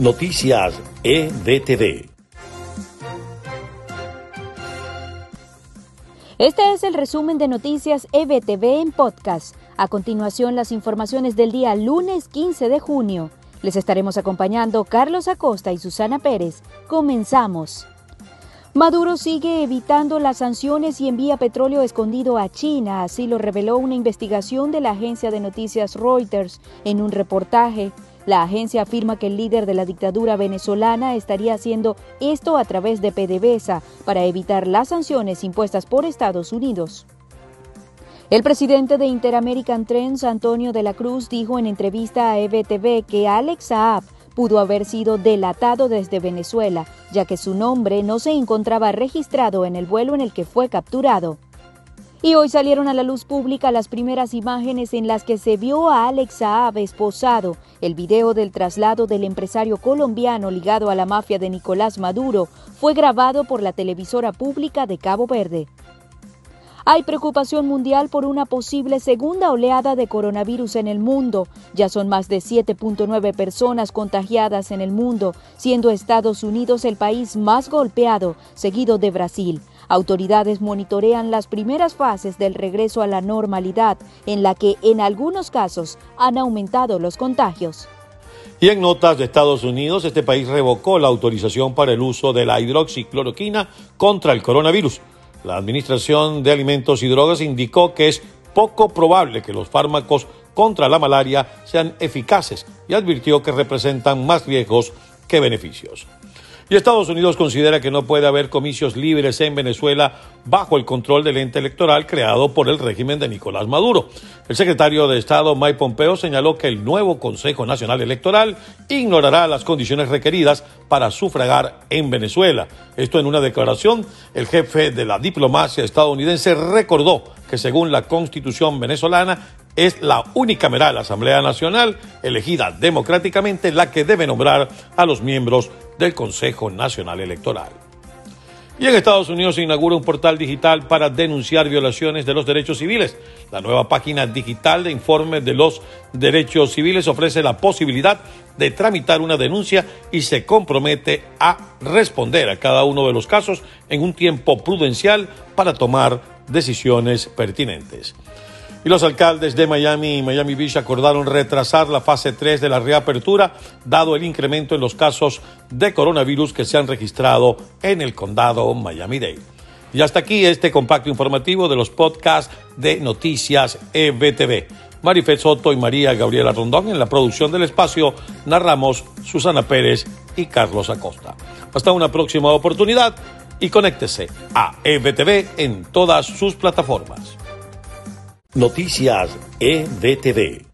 Noticias EBTV. Este es el resumen de Noticias EBTV en podcast. A continuación, las informaciones del día lunes 15 de junio. Les estaremos acompañando Carlos Acosta y Susana Pérez. Comenzamos. Maduro sigue evitando las sanciones y envía petróleo escondido a China, así lo reveló una investigación de la agencia de noticias Reuters en un reportaje. La agencia afirma que el líder de la dictadura venezolana estaría haciendo esto a través de PDVSA para evitar las sanciones impuestas por Estados Unidos. El presidente de Interamerican Trends, Antonio de la Cruz, dijo en entrevista a EBTV que Alex Saab pudo haber sido delatado desde Venezuela, ya que su nombre no se encontraba registrado en el vuelo en el que fue capturado. Y hoy salieron a la luz pública las primeras imágenes en las que se vio a Alex Saab esposado. El video del traslado del empresario colombiano ligado a la mafia de Nicolás Maduro fue grabado por la televisora pública de Cabo Verde. Hay preocupación mundial por una posible segunda oleada de coronavirus en el mundo. Ya son más de 7.9 personas contagiadas en el mundo, siendo Estados Unidos el país más golpeado, seguido de Brasil. Autoridades monitorean las primeras fases del regreso a la normalidad, en la que en algunos casos han aumentado los contagios. Y en notas de Estados Unidos, este país revocó la autorización para el uso de la hidroxicloroquina contra el coronavirus. La Administración de Alimentos y Drogas indicó que es poco probable que los fármacos contra la malaria sean eficaces y advirtió que representan más riesgos que beneficios. Y Estados Unidos considera que no puede haber comicios libres en Venezuela bajo el control del ente electoral creado por el régimen de Nicolás Maduro. El secretario de Estado Mike Pompeo señaló que el nuevo Consejo Nacional Electoral ignorará las condiciones requeridas para sufragar en Venezuela. Esto en una declaración, el jefe de la diplomacia estadounidense recordó que según la constitución venezolana es la unicameral Asamblea Nacional elegida democráticamente la que debe nombrar a los miembros del Consejo Nacional Electoral. Y en Estados Unidos se inaugura un portal digital para denunciar violaciones de los derechos civiles. La nueva página digital de informes de los derechos civiles ofrece la posibilidad de tramitar una denuncia y se compromete a responder a cada uno de los casos en un tiempo prudencial para tomar decisiones pertinentes y los alcaldes de Miami y Miami Beach acordaron retrasar la fase 3 de la reapertura, dado el incremento en los casos de coronavirus que se han registrado en el condado Miami-Dade. Y hasta aquí este compacto informativo de los podcasts de Noticias EBTV. Marifet Soto y María Gabriela Rondón en la producción del espacio narramos Susana Pérez y Carlos Acosta. Hasta una próxima oportunidad y conéctese a EBTV en todas sus plataformas. Noticias EBTV.